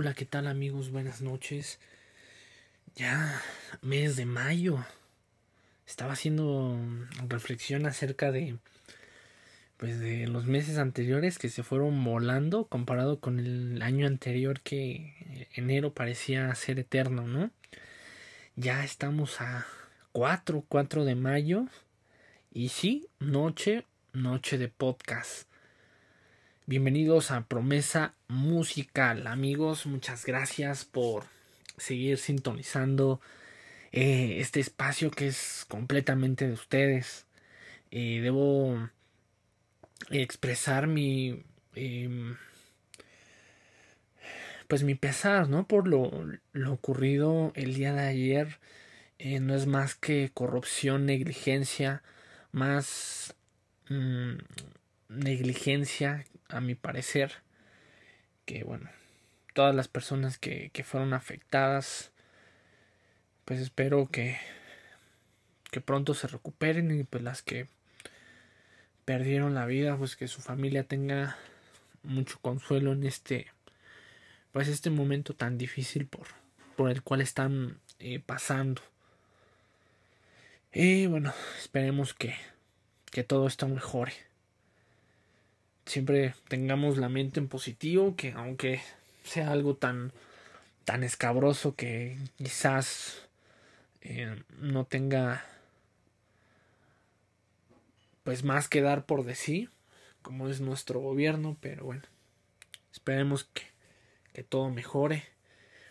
Hola, ¿qué tal amigos? Buenas noches. Ya mes de mayo. Estaba haciendo reflexión acerca de pues de los meses anteriores que se fueron volando comparado con el año anterior que enero parecía ser eterno, ¿no? Ya estamos a 4, 4 de mayo y sí, noche, noche de podcast. Bienvenidos a Promesa Musical, amigos. Muchas gracias por seguir sintonizando eh, este espacio que es completamente de ustedes. Eh, debo expresar mi em, pues mi pesar, ¿no? Por lo, ocurrido el día de ayer. Eh, no es más que corrupción, negligencia, más mm, negligencia a mi parecer, que bueno, todas las personas que, que fueron afectadas, pues espero que, que pronto se recuperen y pues las que perdieron la vida, pues que su familia tenga mucho consuelo en este, pues este momento tan difícil por, por el cual están eh, pasando. Y bueno, esperemos que, que todo esto mejore siempre tengamos la mente en positivo, que aunque sea algo tan, tan escabroso que quizás eh, no tenga pues más que dar por decir, como es nuestro gobierno, pero bueno, esperemos que, que todo mejore.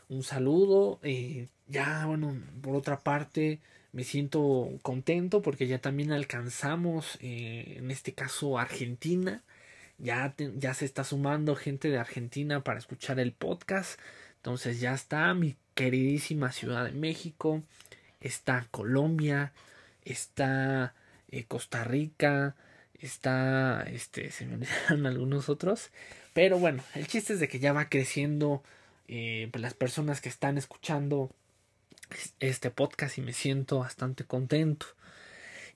Un saludo, y ya bueno, por otra parte, me siento contento porque ya también alcanzamos, eh, en este caso, Argentina ya, ya se está sumando gente de Argentina para escuchar el podcast. Entonces ya está mi queridísima Ciudad de México. Está Colombia. Está eh, Costa Rica. Está. Este. Se me olvidaron algunos otros. Pero bueno, el chiste es de que ya va creciendo. Eh, pues las personas que están escuchando este podcast y me siento bastante contento.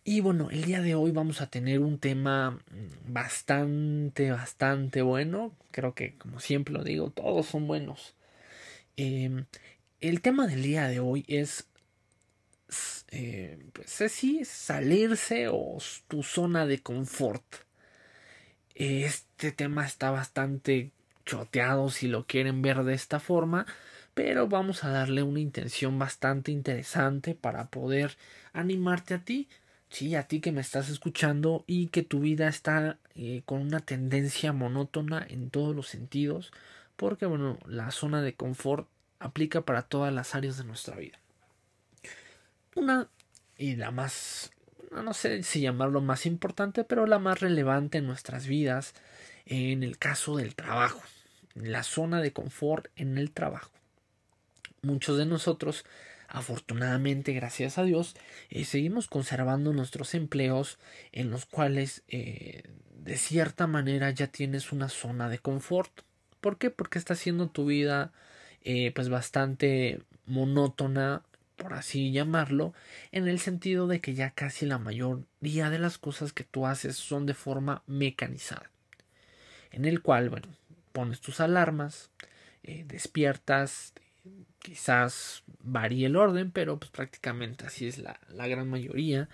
Y bueno, el día de hoy vamos a tener un tema mm, bastante, bastante bueno. Creo que, como siempre lo digo, todos son buenos. Em, el tema del día de hoy es, eh, pues sí, salirse o tu zona de confort. Este tema está bastante choteado si lo quieren ver de esta forma, pero vamos a darle una intención bastante interesante para poder animarte a ti sí, a ti que me estás escuchando y que tu vida está eh, con una tendencia monótona en todos los sentidos, porque bueno, la zona de confort aplica para todas las áreas de nuestra vida. Una y la más, no sé si llamarlo más importante, pero la más relevante en nuestras vidas, en el caso del trabajo, la zona de confort en el trabajo. Muchos de nosotros Afortunadamente, gracias a Dios, eh, seguimos conservando nuestros empleos en los cuales eh, de cierta manera ya tienes una zona de confort. ¿Por qué? Porque está haciendo tu vida eh, pues bastante monótona, por así llamarlo, en el sentido de que ya casi la mayoría de las cosas que tú haces son de forma mecanizada. En el cual, bueno, pones tus alarmas, despiertas, quizás varíe el orden, pero pues prácticamente así es la, la gran mayoría.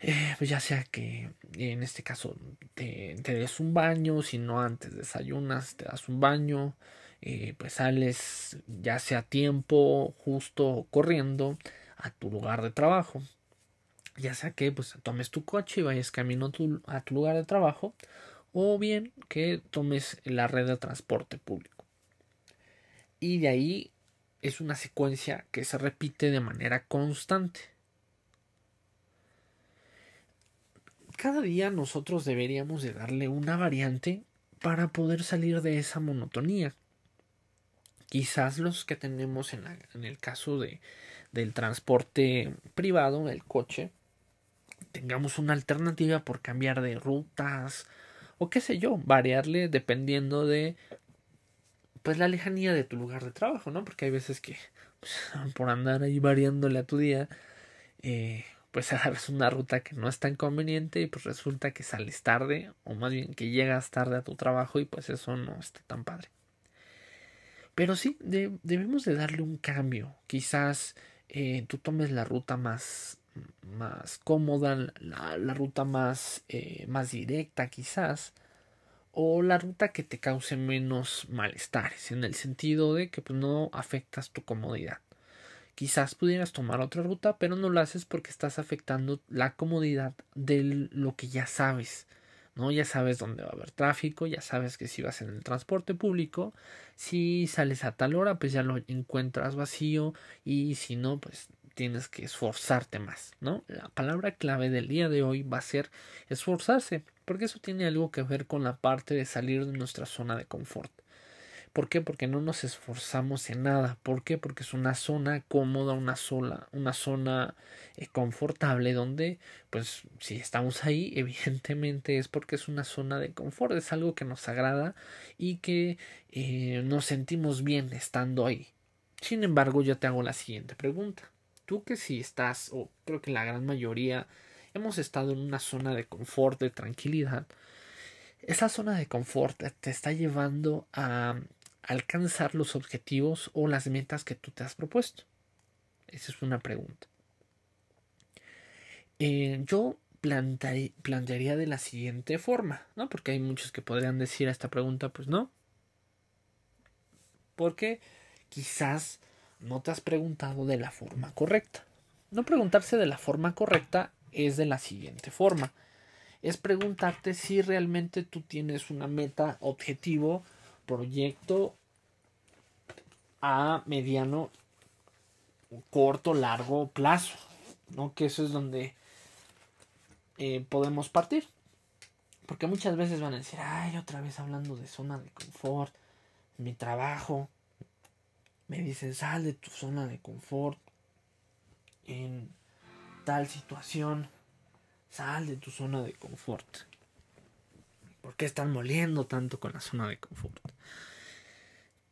Eh, pues ya sea que en este caso te, des un baño, si no antes desayunas, te das un baño, eh, pues sales ya sea tiempo, justo corriendo a tu lugar de trabajo. Ya sea que pues tomes tu coche y vayas camino a tu, a tu lugar de trabajo, o bien que tomes la red de transporte público. Y de ahí es una secuencia que se repite de manera constante. Cada día nosotros deberíamos de darle una variante para poder salir de esa monotonía. Quizás los que tenemos en, el caso de, del transporte privado, el coche, tengamos una alternativa por cambiar de rutas o qué sé yo, variarle dependiendo de pues la lejanía de tu lugar de trabajo, ¿no? Porque hay veces que pues, por andar ahí variándole a tu día, eh, pues agarras una ruta que no es tan conveniente y pues resulta que sales tarde o más bien que llegas tarde a tu trabajo y pues eso no está tan padre. Pero sí, debemos de darle un cambio. Quizás eh, tú tomes la ruta más, más cómoda, la, ruta más, eh, más directa quizás, o la ruta que te cause menos malestares, en el sentido de que pues, no afectas tu comodidad. Quizás pudieras tomar otra ruta, pero no lo haces porque estás afectando la comodidad de lo que ya sabes. ¿no? Ya sabes dónde va a haber tráfico, ya sabes que si vas en el transporte público, si sales a tal hora, pues ya lo encuentras vacío y si no, pues tienes que esforzarte más, ¿no? La palabra clave del día de hoy va a ser esforzarse, porque eso tiene algo que ver con la parte de salir de nuestra zona de confort. ¿Por qué? Porque no nos esforzamos en nada. ¿Por qué? Porque es una zona cómoda, una sola, una zona eh, confortable donde, pues, si estamos ahí, evidentemente es porque es una zona de confort, es algo que nos agrada y que eh, nos sentimos bien estando ahí. Sin embargo, yo te hago la siguiente pregunta. Tú que si estás, o creo que la gran mayoría, hemos estado en una zona de confort, de tranquilidad, esa zona de confort te está llevando a alcanzar los objetivos o las metas que tú te has propuesto? Esa es una pregunta. Eh, yo plantearía de la siguiente forma, ¿no? Porque hay muchos que podrían decir a esta pregunta, pues no. Porque quizás no te has preguntado de la forma correcta. No preguntarse de la forma correcta es de la siguiente forma. Es preguntarte si realmente tú tienes una meta, objetivo proyecto a mediano, corto, largo plazo, ¿no? Que eso es donde eh, podemos partir. Porque muchas veces van a decir, ay, otra vez hablando de zona de confort, mi trabajo. Me dicen, sal de tu zona de confort tal situación. Sal de tu zona de confort. ¿Por qué están moliendo tanto con la zona de confort?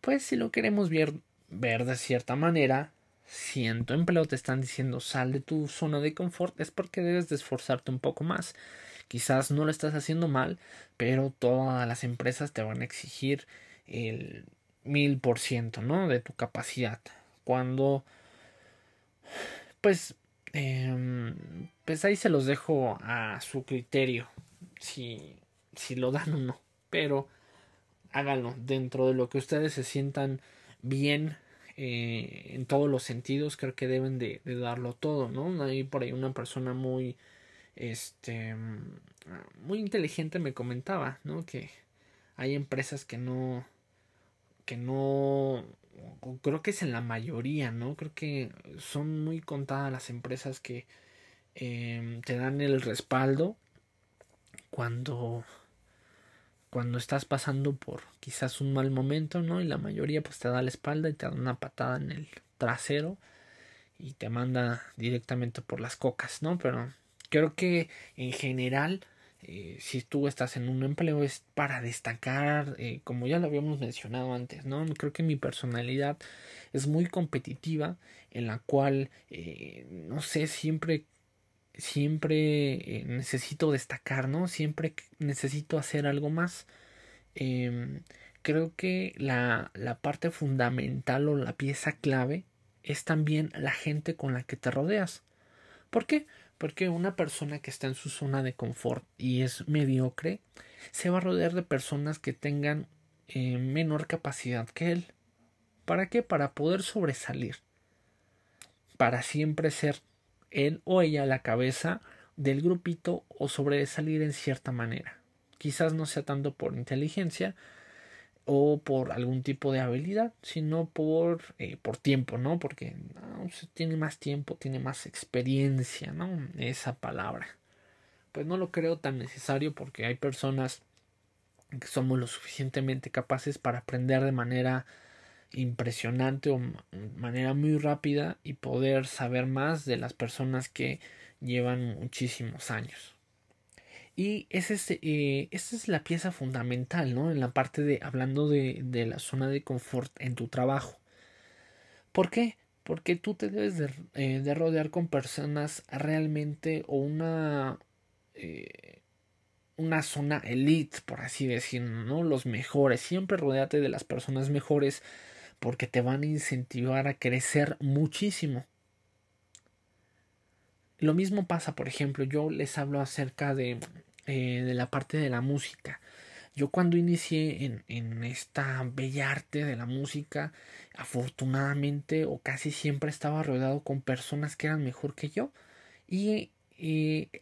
Pues si lo queremos ver, ver de cierta manera, si en tu empleo te están diciendo sal de tu zona de confort, es porque debes de esforzarte un poco más. Quizás no lo estás haciendo mal, pero todas las empresas te van a exigir el mil por ciento, ¿no? De tu capacidad. Cuando, pues, eh, pues ahí se los dejo a su criterio. Si si lo dan o no. Pero háganlo dentro de lo que ustedes se sientan bien eh, en todos los sentidos. Creo que deben de, darlo todo, ¿no? Hay por ahí una persona muy, este, muy inteligente me comentaba, ¿no? Que hay empresas que no, que no, creo que es en la mayoría, ¿no? Creo que son muy contadas las empresas que eh, te dan el respaldo cuando cuando estás pasando por quizás un mal momento, ¿no? Y la mayoría pues te da la espalda y te da una patada en el trasero y te manda directamente por las cocas, ¿no? Pero creo que en general, eh, si tú estás en un empleo es para destacar, eh, como ya lo habíamos mencionado antes, ¿no? Creo que mi personalidad es muy competitiva, en la cual, eh, no sé, siempre siempre necesito destacar, ¿no? Siempre necesito hacer algo más. Em, creo que la, la parte fundamental o la pieza clave es también la gente con la que te rodeas. ¿Por qué? Porque una persona que está en su zona de confort y es mediocre, se va a rodear de personas que tengan eh, menor capacidad que él. ¿Para qué? Para poder sobresalir. Para siempre ser él o ella la cabeza del grupito o sobresalir en cierta manera. Quizás no sea tanto por inteligencia o por algún tipo de habilidad, sino por, eh, por tiempo, ¿no? Porque tiene más tiempo, tiene más experiencia, ¿no? Esa palabra. Pues no lo creo tan necesario porque hay personas que somos lo suficientemente capaces para aprender de manera impresionante o manera muy rápida y poder saber más de las personas que llevan muchísimos años. Y ese es, eh, esa es la pieza fundamental, ¿no? En la parte de, hablando de, de, la zona de confort en tu trabajo. ¿Por qué? Porque tú te debes de, eh, de rodear con personas realmente o una, eh, una zona elite, por así decirlo, ¿no? Los mejores. Siempre rodeate de las personas mejores porque te van a incentivar a crecer muchísimo. Lo mismo pasa, por ejemplo, yo les hablo acerca de, eh, de la parte de la música. Yo cuando inicié en, en, esta bella arte de la música, afortunadamente o casi siempre estaba rodeado con personas que eran mejor que yo. Y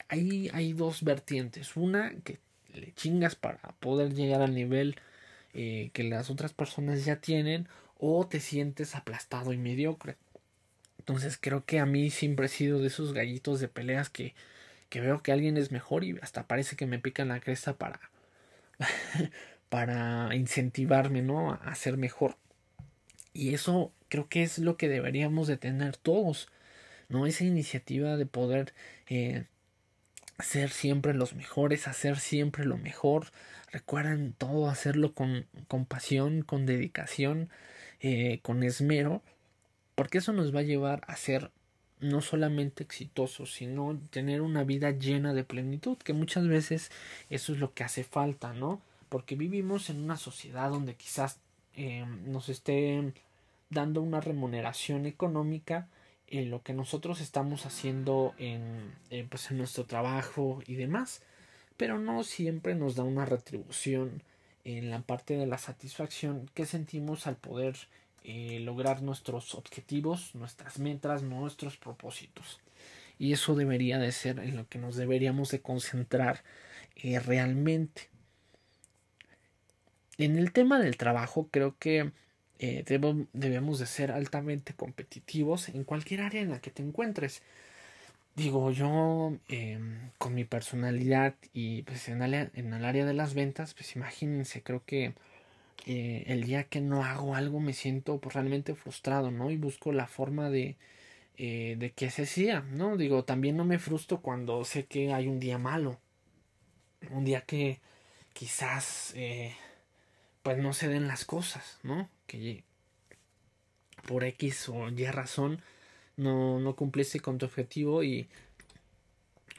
ahí hay dos vertientes. Una que le chingas para poder llegar al nivel eh, que las otras personas ya tienen o te sientes aplastado y mediocre. Entonces creo que a mí siempre he sido de esos gallitos de peleas que, que veo que alguien es mejor y hasta parece que me pican la cresta para para incentivarme, ¿no? A ser mejor. Y eso creo que es lo que deberíamos de tener todos, ¿no? Esa iniciativa de poder eh, ser siempre los mejores, hacer siempre lo mejor. Recuerden todo, hacerlo con, con pasión, con dedicación, eh, con esmero, porque eso nos va a llevar a ser no solamente exitosos, sino tener una vida llena de plenitud, que muchas veces eso es lo que hace falta, ¿no? Porque vivimos en una sociedad donde quizás eh, nos esté dando una remuneración económica en lo que nosotros estamos haciendo en, eh, pues en nuestro trabajo y demás, pero no siempre nos da una retribución en la parte de la satisfacción que sentimos al poder eh, lograr nuestros objetivos, nuestras metas, nuestros propósitos. Y eso debería de ser en lo que nos deberíamos de concentrar eh, realmente. En el tema del trabajo creo que eh, debemos de ser altamente competitivos en cualquier área en la que te encuentres. Digo, yo em, con mi personalidad y pues en, en el área de las ventas, pues imagínense, creo que eh, el día que no hago algo me siento pues, realmente frustrado, ¿no? Y busco la forma de, eh, de que se sea, ¿no? Digo, también no me frustro cuando sé que hay un día malo, un día que quizás eh, pues no se den las cosas, ¿no? Que por X o Y razón no, no cumpliste con tu objetivo y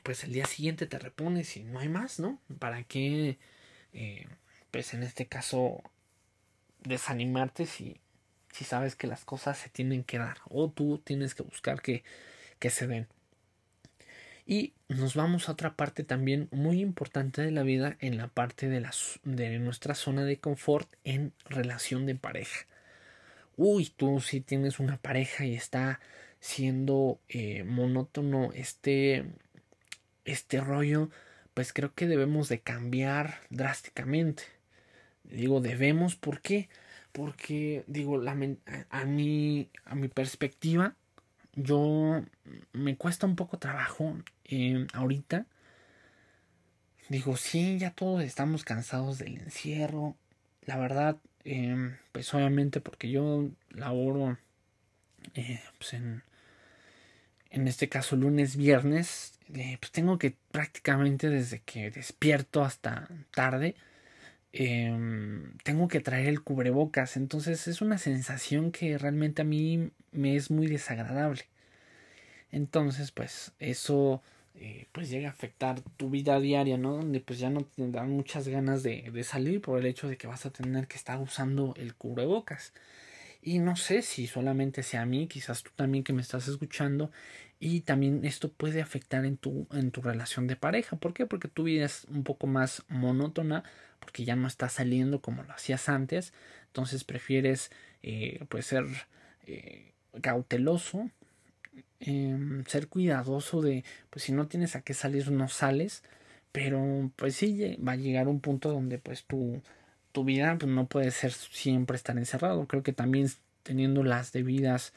pues el día siguiente te repones y no hay más, ¿no? ¿Para qué, pues en este caso, desanimarte si, si sabes que las cosas se tienen que dar o tú tienes que buscar que, que se den. Y nos vamos a otra parte también muy importante de la vida en la parte de, la, de nuestra zona de confort en relación de pareja. Uy, tú si tienes una pareja y está siendo eh, monótono este, este rollo, pues creo que debemos de cambiar drásticamente. Digo debemos, ¿por qué? Porque, digo, a, mi, a mi perspectiva, yo me cuesta un poco trabajo eh, ahorita. Digo, sí, ya todos estamos cansados del encierro. La verdad, eh, pues obviamente porque yo laboro eh, pues en, en este caso lunes, viernes, pues tengo que prácticamente desde que despierto hasta tarde Em, tengo que traer el cubrebocas. Entonces es una sensación que realmente a mí me es muy desagradable. Entonces, pues eso eh, pues llega a afectar tu vida diaria, ¿no? Donde pues ya no te dan muchas ganas de, de salir por el hecho de que vas a tener que estar usando el cubrebocas. Y no sé si solamente sea a mí, quizás tú también que me estás escuchando, y también esto puede afectar en tu, en tu relación de pareja. ¿Por qué? Porque tu vida es un poco más monótona, porque ya no estás saliendo como lo hacías antes. Entonces prefieres eh, pues ser eh, cauteloso, em, ser cuidadoso de, pues si no tienes a qué salir, no sales. Pero pues sí, va a llegar un punto donde pues tu, tu vida pues, no puede ser siempre estar encerrado. Creo que también teniendo las debidas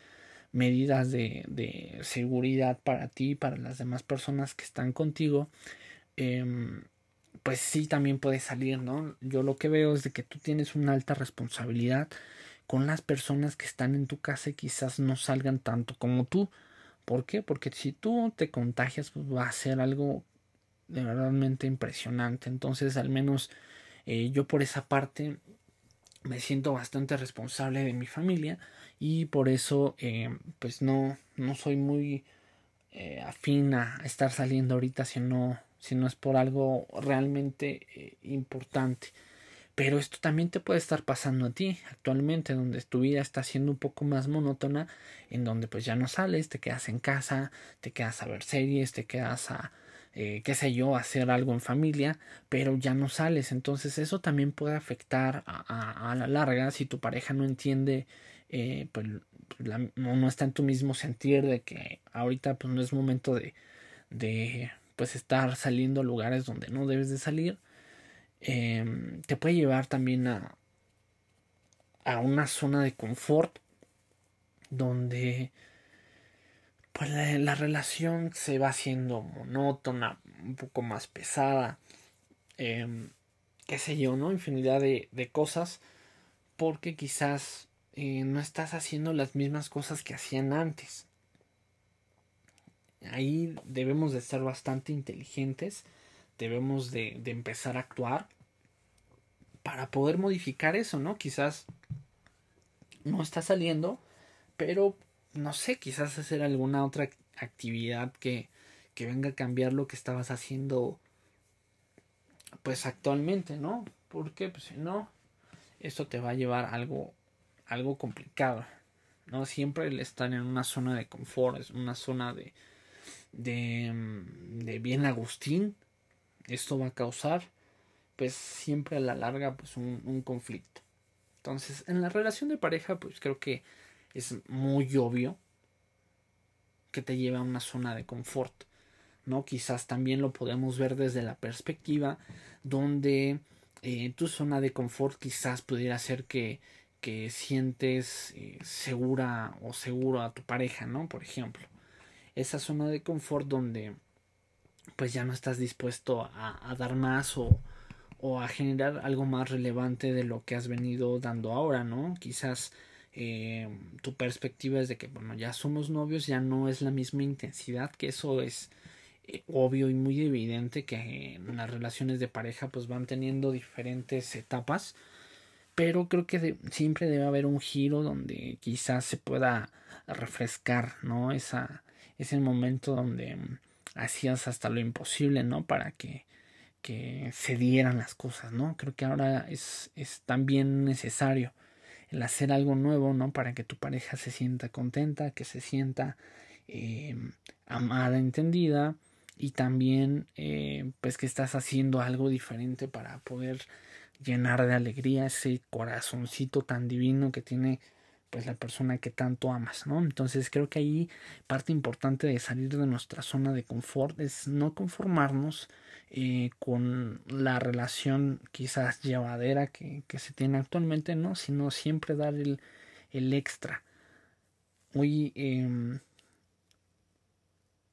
medidas de, de seguridad para ti y para las demás personas que están contigo, eh, pues sí también puedes salir, ¿no? Yo lo que veo es de que tú tienes una alta responsabilidad con las personas que están en tu casa y quizás no salgan tanto como tú. ¿Por qué? Porque si tú te contagias, pues va a ser algo de verdaderamente impresionante. Entonces, al menos eh, yo por esa parte me siento bastante responsable de mi familia y por eso eh, pues no, no soy muy eh, afín a estar saliendo ahorita si no, si no es por algo realmente eh, importante. Pero esto también te puede estar pasando a ti actualmente, donde tu vida está siendo un poco más monótona, en donde pues ya no sales, te quedas en casa, te quedas a ver series, te quedas a, eh, qué sé yo, hacer algo en familia, pero ya no sales. Entonces eso también puede afectar a, a, la larga si tu pareja no entiende, eh, pues no, no, está en tu mismo sentir de que ahorita pues no es momento de, de pues estar saliendo a lugares donde no debes de salir. Eh, te puede llevar también a, a una zona de confort donde pues la, relación se va haciendo monótona, un poco más pesada, eh, qué sé yo, ¿no? Infinidad de, de cosas, porque quizás eh, no estás haciendo las mismas cosas que hacían antes. Ahí debemos de ser bastante inteligentes, debemos de, de empezar a actuar para poder modificar eso, ¿no? Quizás no está saliendo, pero no sé, quizás hacer alguna otra actividad que, que venga a cambiar lo que estabas haciendo pues actualmente, ¿no? Porque pues si no, esto te va a llevar algo, algo complicado, ¿no? Siempre el estar en una zona de confort, es una zona de, de, de bien agustín, esto va a causar pues siempre a la larga pues un, un conflicto. Entonces, en la relación de pareja, pues creo que es muy obvio que te lleva a una zona de confort. ¿no? Quizás también lo podemos ver desde la perspectiva donde eh, tu zona de confort quizás pudiera ser que, que sientes eh, segura o seguro a tu pareja, ¿no? Por ejemplo, esa zona de confort donde pues ya no estás dispuesto a, dar más o, o a generar algo más relevante de lo que has venido dando ahora, ¿no? Quizás eh, tu perspectiva es de que, bueno, ya somos novios, ya no es la misma intensidad, que eso es eh, obvio y muy evidente que en las relaciones de pareja pues van teniendo diferentes etapas, pero creo que siempre debe haber un giro donde quizás se pueda refrescar, ¿no? Esa, ese momento donde hacías hasta lo imposible, ¿no? Para que, que se dieran las cosas, ¿no? Creo que ahora es, es también necesario el hacer algo nuevo, ¿no? Para que tu pareja se sienta contenta, que se sienta eh, amada, entendida y también eh, pues que estás haciendo algo diferente para poder llenar de alegría ese corazoncito tan divino que tiene pues la persona que tanto amas, ¿no? Entonces creo que ahí parte importante de salir de nuestra zona de confort es no conformarnos eh, con la relación quizás llevadera que, que, se tiene actualmente, ¿no? Sino siempre dar el, el extra. Hoy,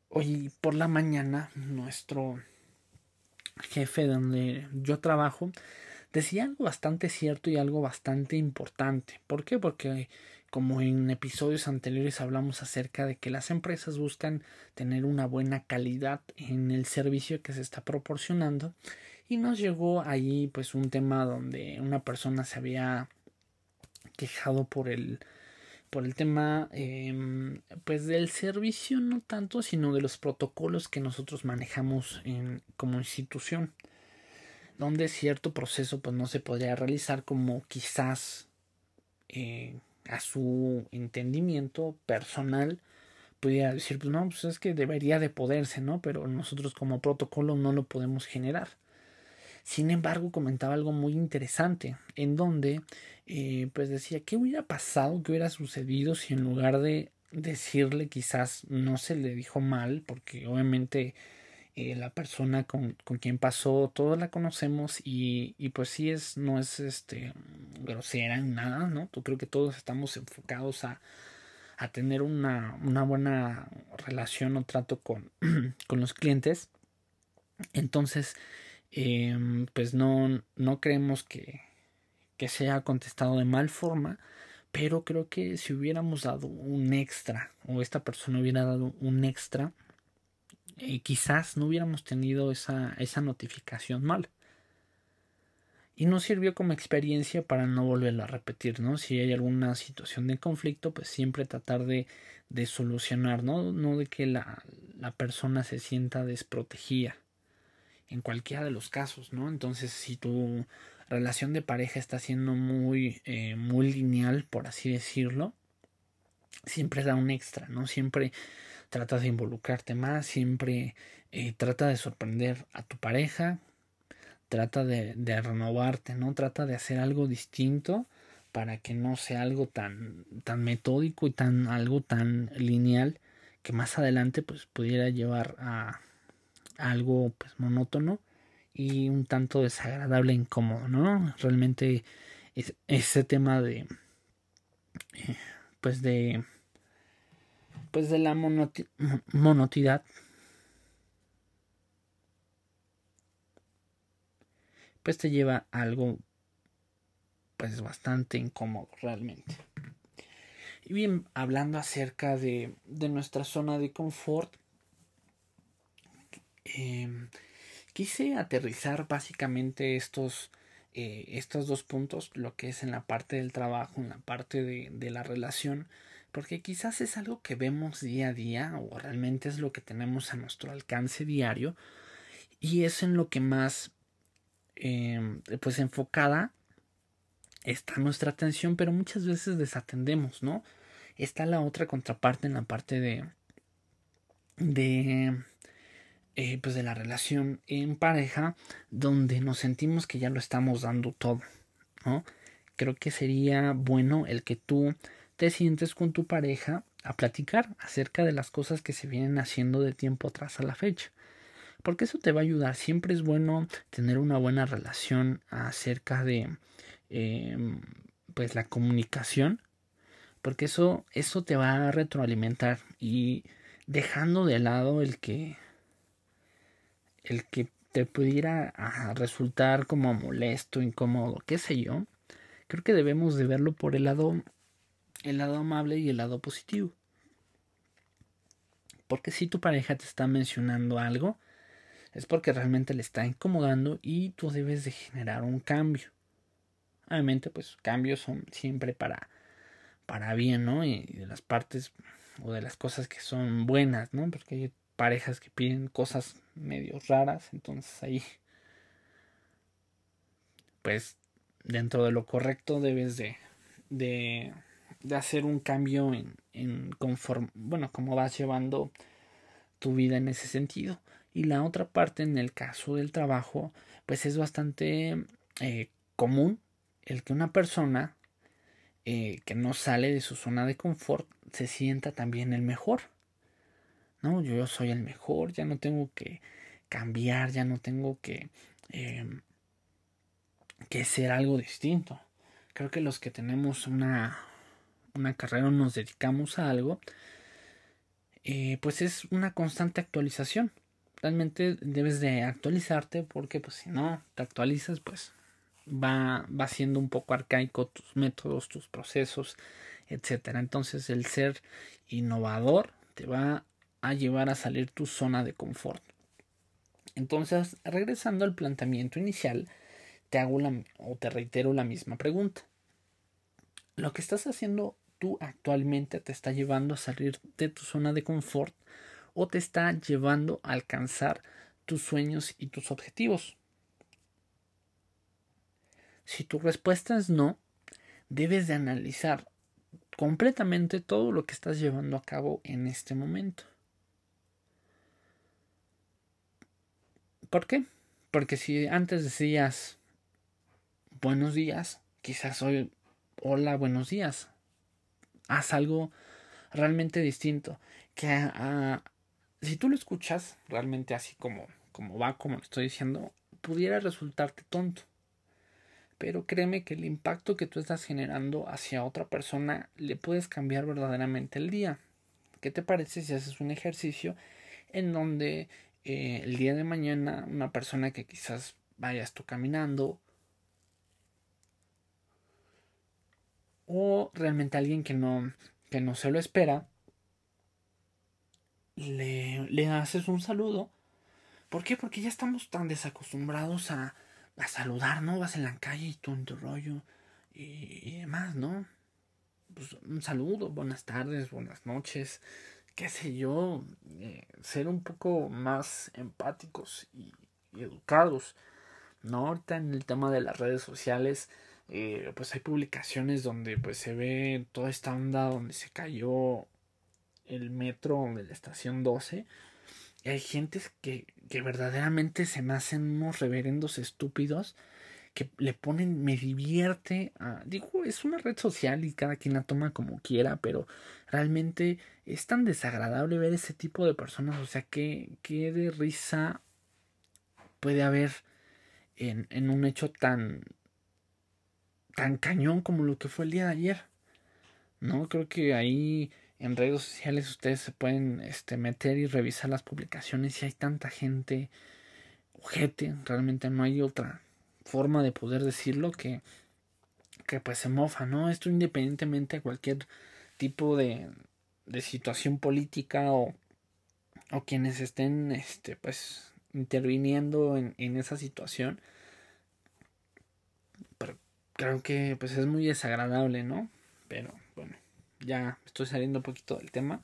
hoy por la mañana nuestro jefe donde yo trabajo decía algo bastante cierto y algo bastante importante. ¿Por qué? Porque como en episodios anteriores hablamos acerca de que las empresas buscan tener una buena calidad en el servicio que se está proporcionando y nos llegó ahí pues un tema donde una persona se había quejado por el por el tema eh, pues del servicio no tanto sino de los protocolos que nosotros manejamos en, como institución donde cierto proceso pues no se podría realizar como quizás eh, a su entendimiento personal pudiera decir pues no pues es que debería de poderse no pero nosotros como protocolo no lo podemos generar. Sin embargo comentaba algo muy interesante en donde eh, pues decía qué hubiera pasado qué hubiera sucedido si en lugar de decirle quizás no se le dijo mal porque obviamente eh, la persona con, con, quien pasó, todos la conocemos y, y, pues sí es, no es este grosera en nada, ¿no? Yo creo que todos estamos enfocados a, a tener una, una buena relación o trato con, con los clientes. Entonces, eh, pues no, no creemos que, que sea contestado de mal forma, pero creo que si hubiéramos dado un extra o esta persona hubiera dado un extra, y quizás no hubiéramos tenido esa, esa notificación mal. Y nos sirvió como experiencia para no volverlo a repetir, ¿no? Si hay alguna situación de conflicto, pues siempre tratar de, de solucionar, ¿no? No de que la, la persona se sienta desprotegida en cualquiera de los casos, ¿no? Entonces, si tú relación de pareja está siendo muy, eh, muy lineal, por así decirlo, siempre da un extra, ¿no? Siempre trata de involucrarte más, siempre eh, trata de sorprender a tu pareja, trata de, renovarte, ¿no? Trata de hacer algo distinto para que no sea algo tan, tan metódico y tan algo tan lineal que más adelante pues pudiera llevar a, algo pues monótono y un tanto desagradable e incómodo, ¿no? Realmente ese tema de eh, pues de pues de la monotidad pues te lleva algo pues bastante incómodo realmente. Y bien, hablando acerca de, de nuestra zona de confort, eh, quise aterrizar básicamente estos, eh, estos dos puntos, lo que es en la parte del trabajo, en la parte de, la relación, porque quizás es algo que vemos día a día o realmente es lo que tenemos a nuestro alcance diario y es en lo que más eh, pues enfocada está nuestra atención, pero muchas veces desatendemos, ¿no? Está la otra contraparte en la parte de de eh, pues de la relación en pareja donde nos sentimos que ya lo estamos dando todo, ¿no? Creo que sería bueno el que tú te sientes con tu pareja a platicar acerca de las cosas que se vienen haciendo de tiempo atrás a la fecha. Porque eso te va a ayudar. Siempre es bueno tener una buena relación acerca de Em, pues la comunicación porque eso eso te va a retroalimentar y dejando de lado el que el que te pudiera resultar como molesto, incómodo, qué sé yo, creo que debemos de verlo por el lado el lado amable y el lado positivo. Porque si tu pareja te está mencionando algo, es porque realmente le está incomodando y tú debes de generar un cambio. Obviamente, pues cambios son siempre para, para bien, ¿no? Y de las partes o de las cosas que son buenas, ¿no? Porque parejas que piden cosas medio raras, entonces ahí, pues dentro de lo correcto debes de, de, de hacer un cambio en, en conforme, bueno, como vas llevando tu vida en ese sentido. Y la otra parte, en el caso del trabajo, pues es bastante eh, común el que una persona eh, que no sale de su zona de confort se sienta también el mejor. No, yo soy el mejor, ya no tengo que cambiar, ya no tengo que, em, que ser algo distinto. Creo que los que tenemos una, una carrera o nos dedicamos a algo, eh, pues es una constante actualización. Realmente debes de actualizarte porque pues si no te actualizas pues va, va siendo un poco arcaico tus métodos, tus procesos, etcétera. Entonces el ser innovador te va a llevar a salir tu zona de confort. Entonces, regresando al planteamiento inicial, te hago la, o te reitero la misma pregunta. ¿Lo que estás haciendo tú actualmente te está llevando a salir de tu zona de confort o te está llevando a alcanzar tus sueños y tus objetivos? Si tu respuesta es no, debes de analizar completamente todo lo que estás llevando a cabo en este momento. ¿Por qué? Porque si antes decías buenos días, quizás hoy hola, buenos días. Haz algo realmente distinto. Que si tú lo escuchas realmente así como, como va, como lo estoy diciendo, pudiera resultarte tonto pero créeme que el impacto que tú estás generando hacia otra persona le puedes cambiar verdaderamente el día. ¿Qué te parece si haces un ejercicio en donde eh, el día de mañana una persona que quizás vayas tú caminando o realmente alguien que no, que no se lo espera, le, le haces un saludo. ¿Por qué? Porque ya estamos tan desacostumbrados a, a saludar, ¿no? Vas en la calle y tú en tu rollo y, demás, ¿no? Pues un saludo, buenas tardes, buenas noches, qué sé yo, eh, ser un poco más empáticos y, educados. ¿no? Ahorita en el tema de las redes sociales, eh, pues hay publicaciones donde pues se ve toda esta onda donde se cayó el metro de la estación 12. Y hay gentes que, que verdaderamente se me hacen unos reverendos estúpidos que le ponen me divierte. digo, es una red social y cada quien la toma como quiera, pero realmente es tan desagradable ver ese tipo de personas. O sea, que, que de risa puede haber en, en un hecho tan, tan cañón como lo que fue el día de ayer. No, creo que ahí en redes sociales ustedes se pueden este, meter y revisar las publicaciones y hay tanta gente ojete, realmente no hay otra forma de poder decirlo que, que pues se mofa, ¿no? Esto independientemente de cualquier tipo de, de situación política o, o quienes estén este pues interviniendo en, en esa situación pero creo que pues es muy desagradable no pero bueno ya estoy saliendo un poquito del tema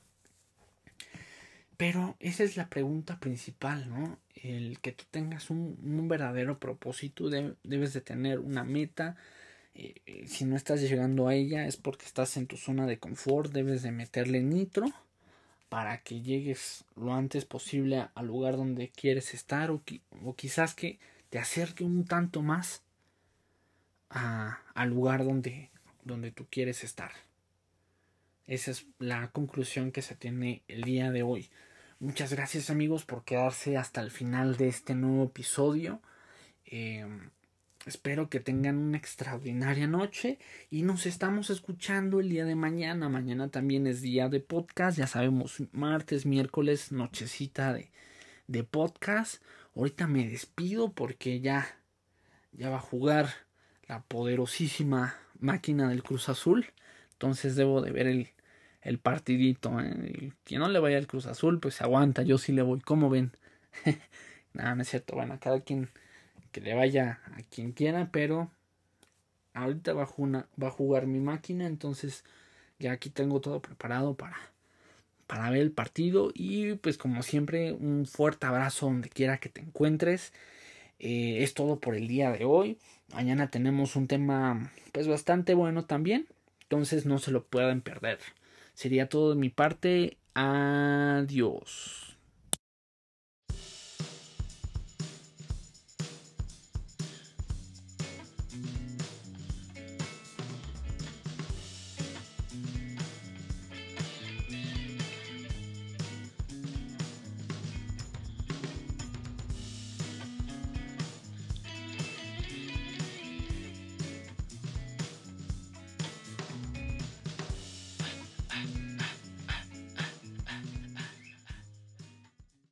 pero esa es la pregunta principal, ¿no? El que tú tengas un, verdadero propósito, debes de tener una meta. Eh, eh, si no estás llegando a ella es porque estás en tu zona de confort, debes de meterle nitro para que llegues lo antes posible al lugar donde quieres estar o, quizás que te acerque un tanto más al lugar donde, donde tú quieres estar. Esa es la conclusión que se tiene el día de hoy. Muchas gracias amigos por quedarse hasta el final de este nuevo episodio. Em, espero que tengan una extraordinaria noche y nos estamos escuchando el día de mañana. Mañana también es día de podcast, ya sabemos, martes, miércoles, nochecita de, de podcast. Ahorita me despido porque ya, ya va a jugar la poderosísima máquina del Cruz Azul. Entonces debo de ver el, el partidito. ¿eh? quien no le vaya al Cruz Azul, pues aguanta. Yo sí le voy. ¿Cómo ven? Nada, no es cierto. Bueno, cada quien que le vaya a quien quiera, pero ahorita va a, va a jugar mi máquina. Entonces ya aquí tengo todo preparado para, para ver el partido. Y pues como siempre, un fuerte abrazo donde quiera que te encuentres. Eh, es todo por el día de hoy. Mañana tenemos un tema pues bastante bueno también. Entonces no se lo pueden perder. Sería todo de mi parte. Adiós.